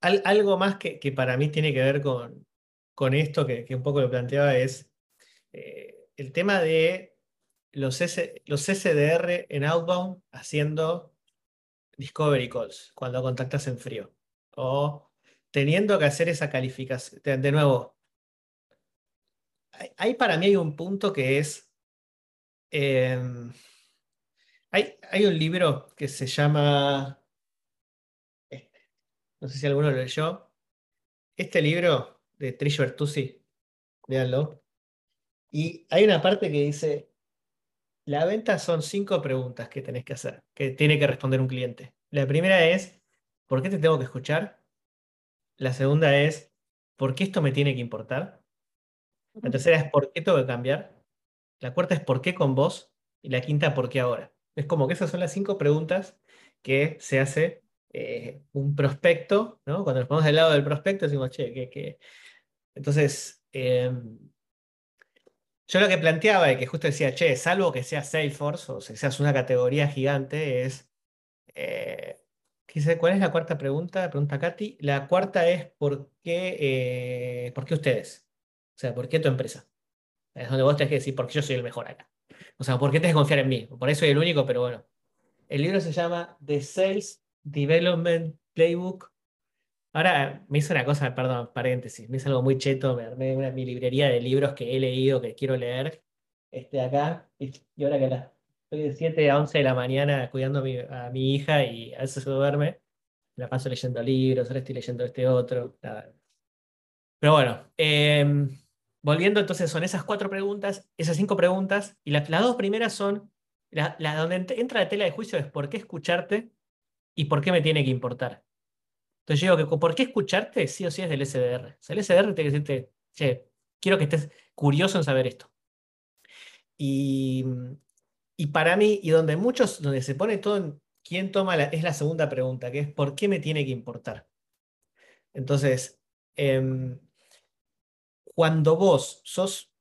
algo más que, que, para mí tiene que ver con, con esto, que, que un poco lo planteaba, es eh, el tema de los, los SDR en outbound haciendo discovery calls cuando contactas en frío. O teniendo que hacer esa calificación. De, nuevo, ahí para mí hay un punto que es. Em, hay, hay, un libro que se llama. Este, no sé si alguno lo leyó. este libro de Trish Bertuzzi, véanlo. Y hay una parte que dice, la venta son cinco preguntas que tenés que hacer, que tiene que responder un cliente. La primera es, ¿por qué te tengo que escuchar? La segunda es, ¿por qué esto me tiene que importar? La tercera es, ¿por qué tengo que cambiar? La cuarta es, ¿por qué con vos? Y la quinta, ¿por qué ahora? Es como que esas son las cinco preguntas que se hace eh, un prospecto, ¿no? Cuando nos ponemos del lado del prospecto, decimos, che, que... Entonces, em, yo lo que planteaba y que justo decía, che, salvo que sea Salesforce o si seas una categoría gigante, es. Eh, ¿Cuál es la cuarta pregunta? Pregunta Katy. La cuarta es: ¿por qué, eh, ¿por qué ustedes? O sea, ¿por qué tu empresa? Es donde vos tenés que decir, porque yo soy el mejor acá. O sea, ¿por qué tenés que confiar en mí? Por eso soy el único, pero bueno. El libro se llama The Sales Development Playbook. Ahora me hizo una cosa, perdón, paréntesis, me hizo algo muy cheto, me armé una, mi librería de libros que he leído, que quiero leer, este, acá, y, ahora que la, estoy de 7 a 11 de la mañana cuidando a mi, hija y a veces se duerme, la paso leyendo libros, ahora estoy leyendo este otro, Pero bueno, em, volviendo entonces, son esas cuatro preguntas, esas cinco preguntas, y las dos primeras son, la, donde entra la tela de juicio es por qué escucharte y por qué me tiene que importar. Entonces yo digo que ¿por qué escucharte? Sí o sí es del SDR. O el SDR tiene que decirte, che, quiero que estés curioso en saber esto. Y, y para mí, y donde muchos, donde se pone todo en quién toma la, es la segunda pregunta, que es ¿por qué me tiene que importar? Entonces, em, cuando vos sos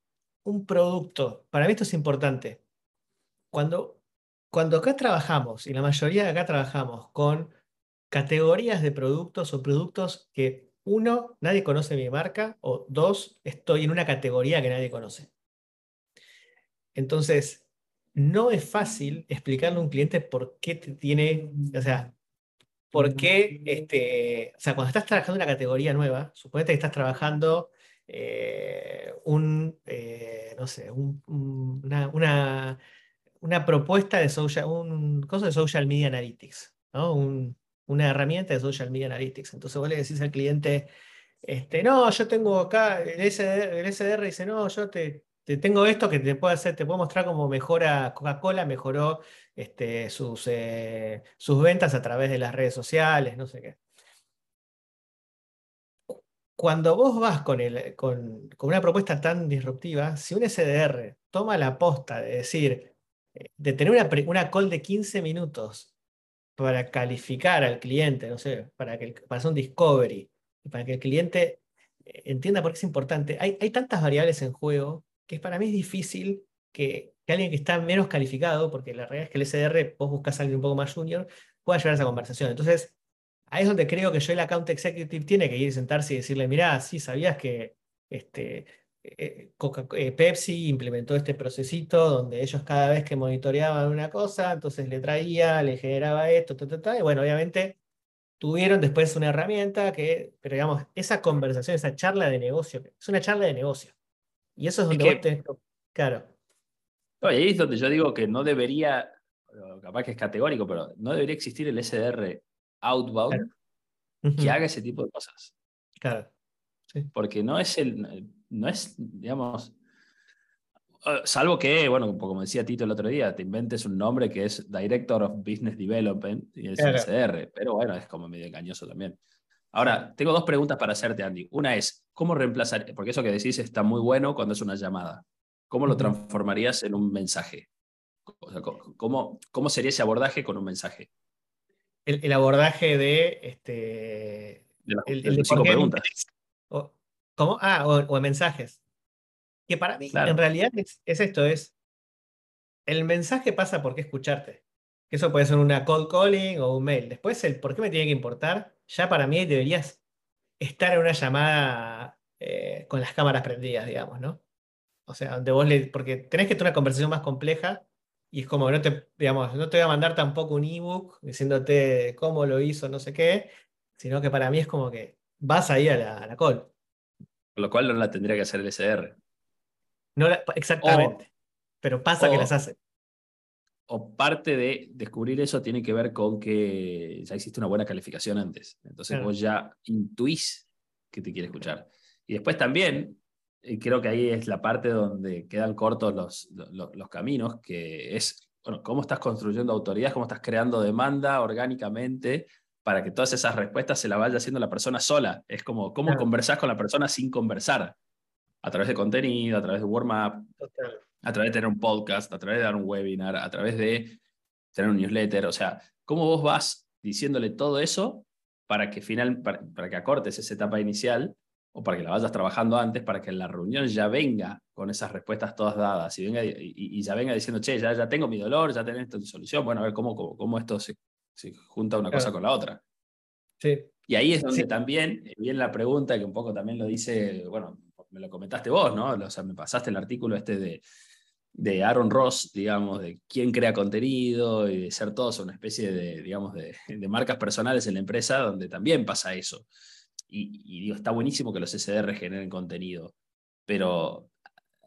un producto, para mí esto es importante, cuando, cuando acá trabajamos, y la mayoría de acá trabajamos con categorías de productos o productos que, uno, nadie conoce mi marca, o dos, estoy en una categoría que nadie conoce. Entonces, no es fácil explicarle a un cliente por qué te tiene, o sea, por qué, este, o sea, cuando estás trabajando en una categoría nueva, suponete que estás trabajando eh, un, eh, no sé, una, una, propuesta de social, un cosa de social media analytics, ¿no? Un, una herramienta de Social Media Analytics. Entonces vos le decís al cliente, este, no, yo tengo acá, el SDR, dice, no, yo te, tengo esto que te puedo hacer, te puedo mostrar cómo mejora Coca-Cola, mejoró este, sus, eh, sus ventas a través de las redes sociales, no sé qué. Cuando vos vas con, el, con, una propuesta tan disruptiva, si un SDR toma la posta de decir, eh, de tener una, una call de 15 minutos para calificar al cliente, no sé, para, que, para hacer un discovery, para que el cliente eh, entienda por qué es importante. Hay, hay tantas variables en juego que para mí es difícil que, alguien que está menos calificado, porque la realidad es que el SDR, vos buscas a alguien un poco más junior, pueda llevar esa conversación. Entonces, ahí es donde creo que yo el account executive tiene que ir, sentarse y decirle, mirá, sí, sabías que este, eh, eh, Pepsi implementó este procesito donde ellos cada vez que monitoreaban una cosa, entonces le traía, le generaba esto, y bueno, obviamente tuvieron después una herramienta que, pero digamos, esa conversación, esa charla de negocio, es una charla de negocio. Y eso es donde claro. ahí es donde yo digo que no debería, capaz que es categórico, pero no debería existir el SDR outbound que haga ese tipo de cosas. Claro. Porque no es el, no es, digamos, eh, salvo que, bueno, como decía Tito el otro día, te inventes un nombre que es Director of Business Development y es CR, pero bueno, es como medio engañoso también. Ahora, tengo dos preguntas para hacerte, Andy. Una es, ¿cómo reemplazar? Porque eso que decís está muy bueno cuando es una llamada. ¿Cómo lo transformarías en un mensaje? ¿cómo, ¿Cómo sería ese abordaje con un mensaje? El, abordaje de... Este, el, de cinco preguntas. ¿Cómo? Ah, o, en mensajes. Que para mí, en realidad, es, esto, es el mensaje pasa por qué escucharte. Eso puede ser una cold calling o un mail. Después, el por qué me tiene que importar, ya para mí deberías estar en una llamada eh, con las cámaras prendidas, digamos, ¿no? O sea, donde vos le. Porque tenés que tener una conversación más compleja y es como no te, digamos, no te voy a mandar tampoco un ebook diciéndote cómo lo hizo, no sé qué, sino que para mí es como que vas ahí a la, a la call lo cual no la tendría que hacer el SDR. No exactamente. pero pasa que las hace. O parte de descubrir eso tiene que ver con que ya existe una buena calificación antes. Entonces vos ya intuís que te quiere escuchar. Y después también, y creo que ahí es la parte donde quedan cortos los, los, los caminos, que es, bueno, cómo estás construyendo autoridad, cómo estás creando demanda orgánicamente para que todas esas respuestas se las vaya haciendo la persona sola. Es como cómo conversás con la persona sin conversar, a través de contenido, a través de warm-up, a través de tener un podcast, a través de dar un webinar, a través de tener un newsletter. O sea, cómo vos vas diciéndole todo eso para que, final, para, que acortes esa etapa inicial o para que la vayas trabajando antes, para que la reunión ya venga con esas respuestas todas dadas y, venga, y, ya venga diciendo, che, ya, ya tengo mi dolor, ya tenés tu solución, bueno, a ver cómo, cómo, cómo esto se, se junta una cosa con la otra. Sí. Y ahí es donde también viene la pregunta que un poco también lo dice, bueno, me lo comentaste vos, ¿no? O sea, me pasaste el artículo este de, de Aaron Ross, digamos, de quién crea contenido y de ser todos una especie de, digamos, de, de marcas personales en la empresa, donde también pasa eso. Y, y, digo, está buenísimo que los SDR generen contenido, pero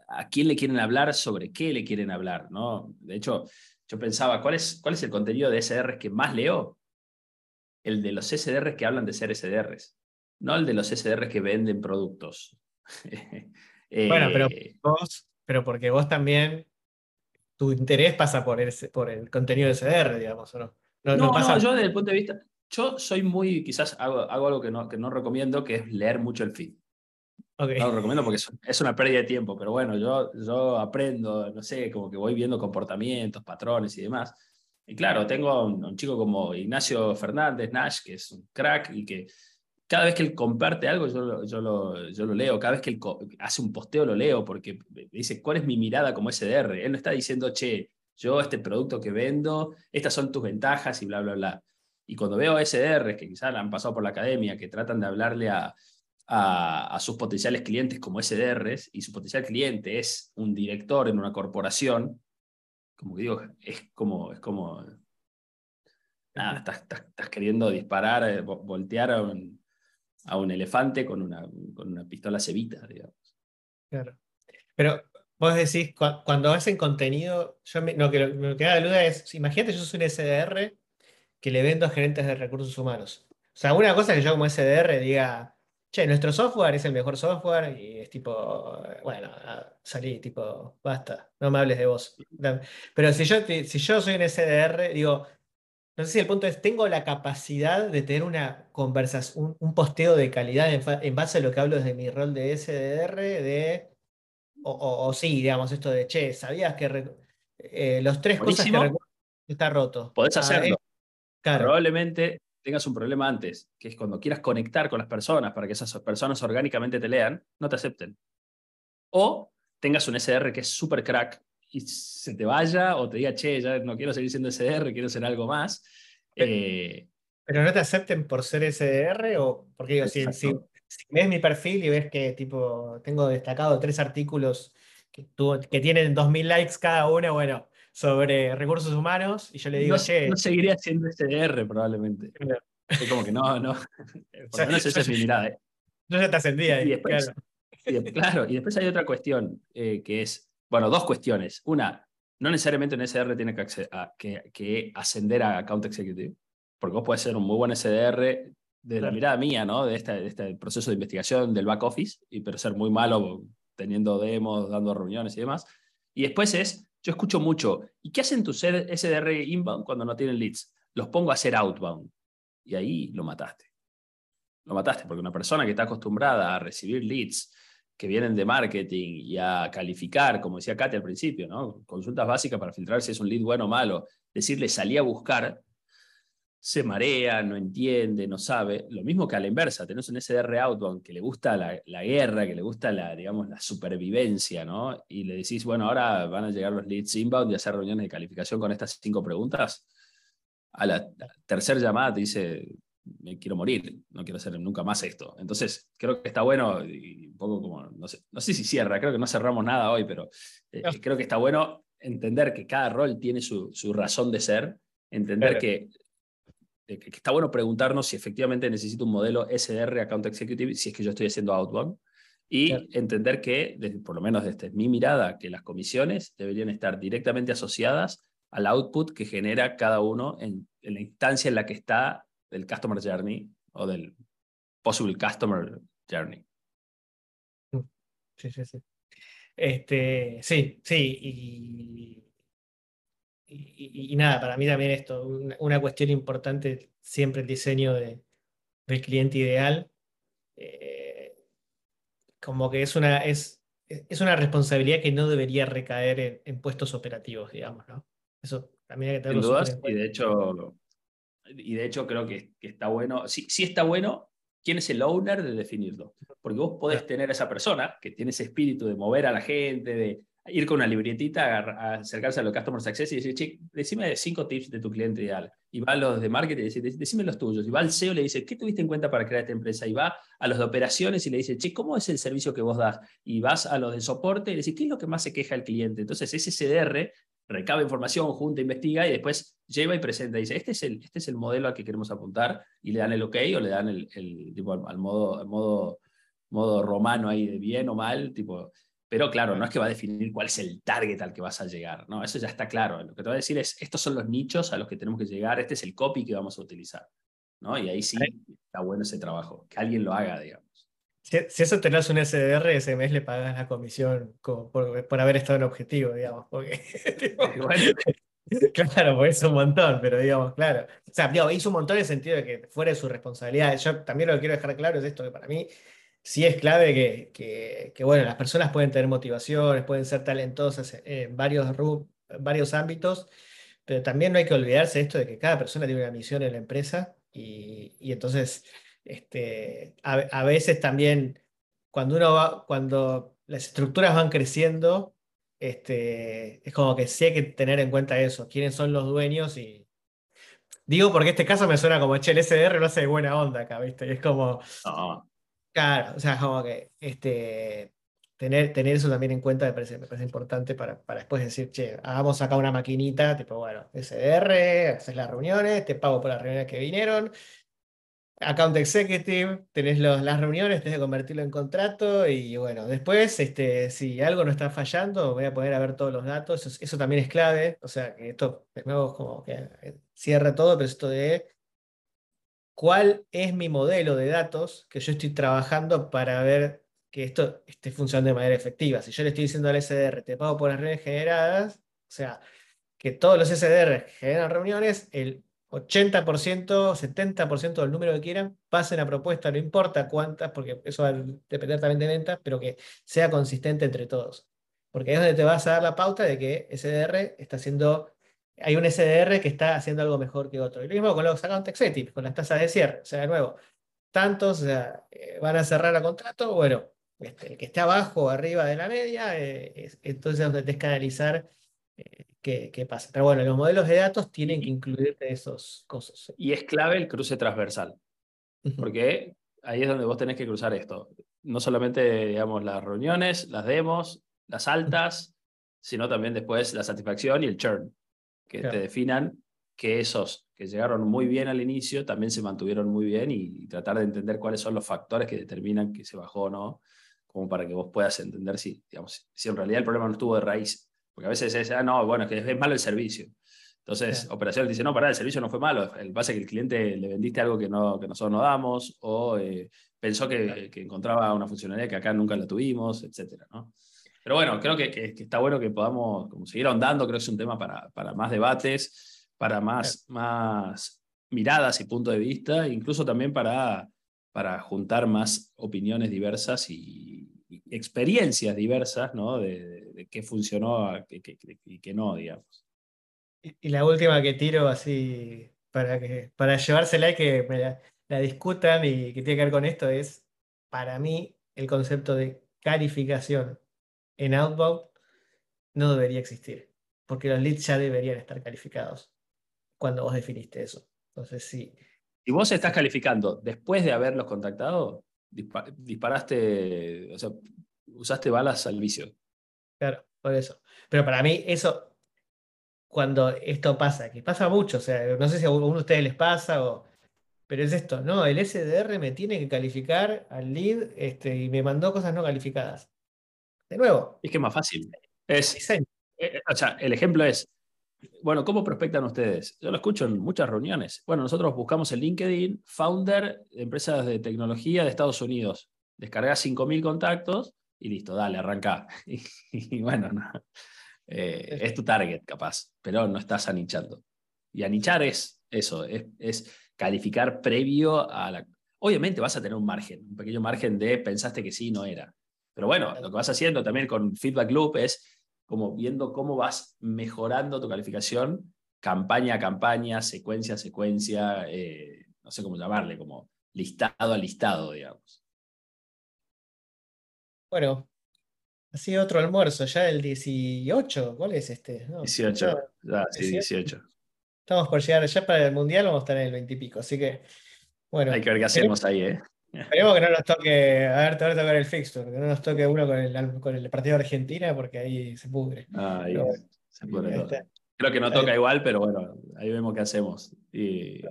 ¿a quién le quieren hablar? ¿Sobre qué le quieren hablar? ¿no? De hecho, yo pensaba, ¿cuál es, cuál es el contenido de SDRs que más leo? El de los SDRs que hablan de ser SDRs, no el de los SDRs que venden productos. (laughs) bueno, pero eh, vos, pero porque vos también, tu interés pasa por el, por el contenido de SDR, digamos, ¿o no? No, no, yo desde el punto de vista, yo soy muy, quizás hago, hago algo que no, que no recomiendo, que es leer mucho el feed. No lo recomiendo porque es, una pérdida de tiempo, pero bueno, yo, yo aprendo, no sé, como que voy viendo comportamientos, patrones y demás. Y claro, tengo un, un chico como Ignacio Fernández, Nash, que es un crack y que cada vez que él comparte algo, yo, yo, lo, yo lo leo. Cada vez que él hace un posteo, lo leo, porque dice, ¿cuál es mi mirada como SDR? Él no está diciendo, che, yo este producto que vendo, estas son tus ventajas y bla, bla, bla. Y cuando veo SDR que quizás han pasado por la academia, que tratan de hablarle a, a, sus potenciales clientes como SDRs, y su potencial cliente es un director en una corporación, como que digo, es como, es como nada, estás, estás, estás queriendo disparar, eh, voltear a un, a un elefante con una, con una pistola cebita, digamos. Claro. Pero vos decís, cuando hacen contenido, yo me, lo que me queda de duda es, imagínate, yo soy un SDR que le vendo a gerentes de recursos humanos. O sea, una cosa que yo como SDR diga, che, nuestro software es el mejor software y es tipo, bueno, salí, tipo, basta, no me hables de vos. Pero si yo, si yo soy un SDR, digo, no sé si el punto es, tengo la capacidad de tener una conversación, un, posteo de calidad en, base a lo que hablo desde mi rol de SDR, de, o, sí, digamos, esto de, che, ¿sabías que eh, los tres cosas que está roto? Podés ah, hacerlo. Probablemente tengas un problema antes, que es cuando quieras conectar con las personas para que esas personas orgánicamente te lean, no te acepten. O tengas un SDR que es súper crack y se te vaya o te diga, che, ya no quiero seguir siendo SDR, quiero ser algo más. Eh, pero no te acepten por ser SDR o porque digo, si, si, ves mi perfil y ves que tipo tengo destacado tres artículos que, que tienen 2.000 likes cada uno, bueno, sobre recursos humanos, y yo le digo, no, che. No seguiría siendo SDR probablemente. Es como que no, no. (laughs) Por lo menos esa es mi mirada. ¿eh? Yo ya te ascendí ahí. claro. Y, claro, y después hay otra cuestión eh, que es bueno, dos cuestiones. Una, no necesariamente un SDR tiene que, que, ascender a Account Executive, porque vos puedes ser un muy buen SDR de la mirada mía, ¿no? De este, este, proceso de investigación del back office, y, pero ser muy malo teniendo demos, dando reuniones y demás. Y después es, yo escucho mucho, ¿y qué hacen tus SDR inbound cuando no tienen leads? Los pongo a hacer outbound. Y ahí lo mataste. Lo mataste, porque una persona que está acostumbrada a recibir leads, que vienen de marketing y a calificar, como decía Katy al principio, ¿no? consultas básicas para filtrar si es un lead bueno o malo, decirle salí a buscar, se marea, no entiende, no sabe. Lo mismo que a la inversa, tenés un SDR outbound que le gusta la, la, guerra, que le gusta la, digamos, la supervivencia, ¿no? Y le decís, bueno, ahora van a llegar los leads inbound y hacer reuniones de calificación con estas cinco preguntas. A la, tercera llamada te dice, me quiero morir, no quiero hacer nunca más esto. Entonces, creo que está bueno, y un poco como, no sé, no sé si cierra, creo que no cerramos nada hoy, pero eh, creo que está bueno entender que cada rol tiene su, su razón de ser, entender que, que, está bueno preguntarnos si efectivamente necesito un modelo SDR Account Executive, si es que yo estoy haciendo outbound, y entender que, desde, por lo menos desde mi mirada, que las comisiones deberían estar directamente asociadas al output que genera cada uno en, en la instancia en la que está del Customer Journey o del Possible Customer journey. Sí, sí, sí. Este, sí, sí, y, nada, para mí también esto, una, cuestión importante, siempre el diseño de, del cliente ideal, eh, como que es una, es, es una responsabilidad que no debería recaer en, puestos operativos, digamos, ¿no? Eso también hay que tenerlo en y de hecho, y de hecho creo que, está bueno, sí, sí está bueno quién es el owner de definirlo. Porque vos podés tener a esa persona que tiene ese espíritu de mover a la gente, de ir con una libretita, a, acercarse a los Customer Success y decir, che, decime cinco tips de tu cliente ideal. Y va a los de marketing y dice, decime los tuyos. Y va al CEO y le dice, ¿qué tuviste en cuenta para crear esta empresa? Y va a los de operaciones y le dice, che, ¿cómo es el servicio que vos das? Y vas a los de soporte y le dices, ¿qué es lo que más se queja el cliente? Entonces, ese CDR recaba información, junta, investiga y después lleva y presenta. Dice, este es el, este es el modelo al que queremos apuntar y le dan el ok o le dan el, el tipo, al, modo, modo, modo romano ahí de bien o mal, tipo, pero claro, no es que va a definir cuál es el target al que vas a llegar, ¿no? Eso ya está claro. Lo que te va a decir es, estos son los nichos a los que tenemos que llegar, este es el copy que vamos a utilizar, ¿no? Y ahí sí está bueno ese trabajo, que alguien lo haga, digamos. Si, eso tenés un SDR, ese mes le pagas la comisión por, haber estado en objetivo, digamos. Porque, (laughs) (laughs) claro, pues es un montón, pero digamos, claro. O sea, hizo un montón en el sentido de que fuera de su responsabilidad. Yo también lo que quiero dejar claro es esto, que para mí sí es clave que, que, bueno, las personas pueden tener motivaciones, pueden ser talentosas en varios, varios ámbitos, pero también no hay que olvidarse esto de que cada persona tiene una misión en la empresa y, y entonces este, a, veces también cuando uno va, cuando las estructuras van creciendo, este, es como que sí hay que tener en cuenta eso, quiénes son los dueños y digo porque este caso me suena como, che, el SDR lo hace de buena onda acá, ¿viste? Y es como, claro, o sea, como que este, tener, tener eso también en cuenta me parece, importante para, para después decir, che, hagamos acá una maquinita, tipo, bueno, SDR, haces las reuniones, te pago por las reuniones que vinieron, account executive, tenés las reuniones, tenés que convertirlo en contrato y bueno, después, este, si algo no está fallando, voy a poder ver todos los datos, eso, también es clave, o sea, que esto de nuevo como que cierra todo, pero esto de cuál es mi modelo de datos que yo estoy trabajando para ver que esto esté funcionando de manera efectiva. Si yo le estoy diciendo al SDR, te pago por las reuniones generadas, o sea, que todos los SDR generan reuniones, el 80%, 70% del número que quieran, pasen a propuesta, no importa cuántas, porque eso va a depender también de ventas, pero que sea consistente entre todos. Porque es donde te vas a dar la pauta de que SDR está haciendo, hay un SDR que está haciendo algo mejor que otro. Y lo mismo con los account executive, con las tasas de cierre. O sea, de nuevo, tantos eh, van a cerrar el contrato, bueno, este, el que esté abajo o arriba de la media, eh, entonces es donde tienes que analizar eh, qué, pasa. Pero bueno, los modelos de datos tienen que incluir esos cosas. Y es clave el cruce transversal, porque ahí es donde vos tenés que cruzar esto. No solamente, digamos, las reuniones, las demos, las altas, sino también después la satisfacción y el churn, que te definan que esos que llegaron muy bien al inicio también se mantuvieron muy bien y, tratar de entender cuáles son los factores que determinan que se bajó o no, como para que vos puedas entender si, digamos, si en realidad el problema no estuvo de raíz, porque a veces es, ah, no, bueno, es que es malo el servicio. Entonces, operaciones dice, no, pará, el servicio no fue malo. El pasa es que el cliente le vendiste algo que, no, que nosotros no damos o eh, pensó que, que, encontraba una funcionalidad que acá nunca la tuvimos, etc. ¿no? Pero bueno, creo que, que, está bueno que podamos como seguir ahondando. Creo que es un tema para, para más debates, para más, más miradas y puntos de vista, incluso también para, para juntar más opiniones diversas y, experiencias diversas, ¿no? De, qué funcionó y qué, no, digamos. Y, la última que tiro así para, que, para llevársela y que me la, discutan y que tiene que ver con esto es, para mí, el concepto de calificación en Outbound no debería existir, porque los leads ya deberían estar calificados cuando vos definiste eso. Entonces, sí. ¿Y vos estás calificando después de haberlos contactado? disparaste, o sea, usaste balas al vicio. Claro, por eso. Pero para mí eso, cuando esto pasa, que pasa mucho, o sea, no sé si a uno de ustedes les pasa o... Pero es esto, no, el SDR me tiene que calificar al lead este, y me mandó cosas no calificadas. De nuevo. Es que es más fácil. Es, eh, eh, o sea, el ejemplo es, bueno, ¿cómo prospectan ustedes? Yo lo escucho en muchas reuniones. Bueno, nosotros buscamos en LinkedIn founder de empresas de tecnología de Estados Unidos descargas 5.000 contactos y listo, dale, arranca. (laughs) Y, bueno, eh, es tu target capaz, pero no estás anichando. Y anichar es eso, es, es calificar previo a la... Obviamente vas a tener un margen, un pequeño margen de pensaste que sí, no era. Pero bueno, lo que vas haciendo también con Feedback Loop es como viendo cómo vas mejorando tu calificación campaña a campaña, secuencia a secuencia, eh, no sé cómo llamarle, como listado a listado, digamos. Bueno, así otro almuerzo, ya el 18, ¿cuál es este? 18, sí, 18. Estamos por llegar, ya para el Mundial vamos a estar en el 20 y pico, así que, bueno. Hay que ver qué hacemos ahí, ¿eh? Esperemos que no nos toque, a ver, te voy a tocar el fixture, que no nos toque uno con el, con el partido de Argentina, porque ahí se pudre. Ah, ahí se pudre todo. Creo que no toca igual, pero bueno, ahí vemos qué hacemos. Y,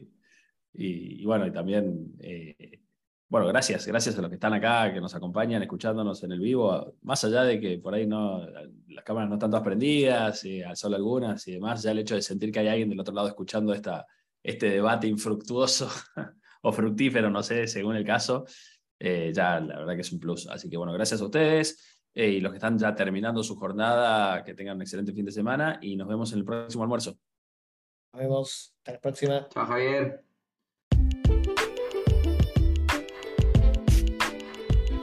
bueno, y también, eh, bueno, gracias, gracias a los que están acá, que nos acompañan, escuchándonos en el vivo, más allá de que por ahí no, las cámaras no están todas prendidas, y solo algunas y demás, ya el hecho de sentir que hay alguien del otro lado escuchando esta, este debate infructuoso (laughs) o fructífero, no sé, según el caso, eh, ya la verdad que es un plus. Así que bueno, gracias a ustedes. Eh, y los que están ya terminando su jornada, que tengan un excelente fin de semana y nos vemos en el próximo almuerzo. Nos vemos. Hasta la próxima. Chao, Javier.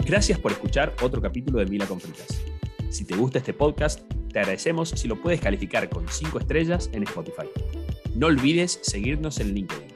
Gracias por escuchar otro capítulo de Mila con Fritas. Si te gusta este podcast, te agradecemos si lo puedes calificar con 5 estrellas en Spotify. No olvides seguirnos en LinkedIn.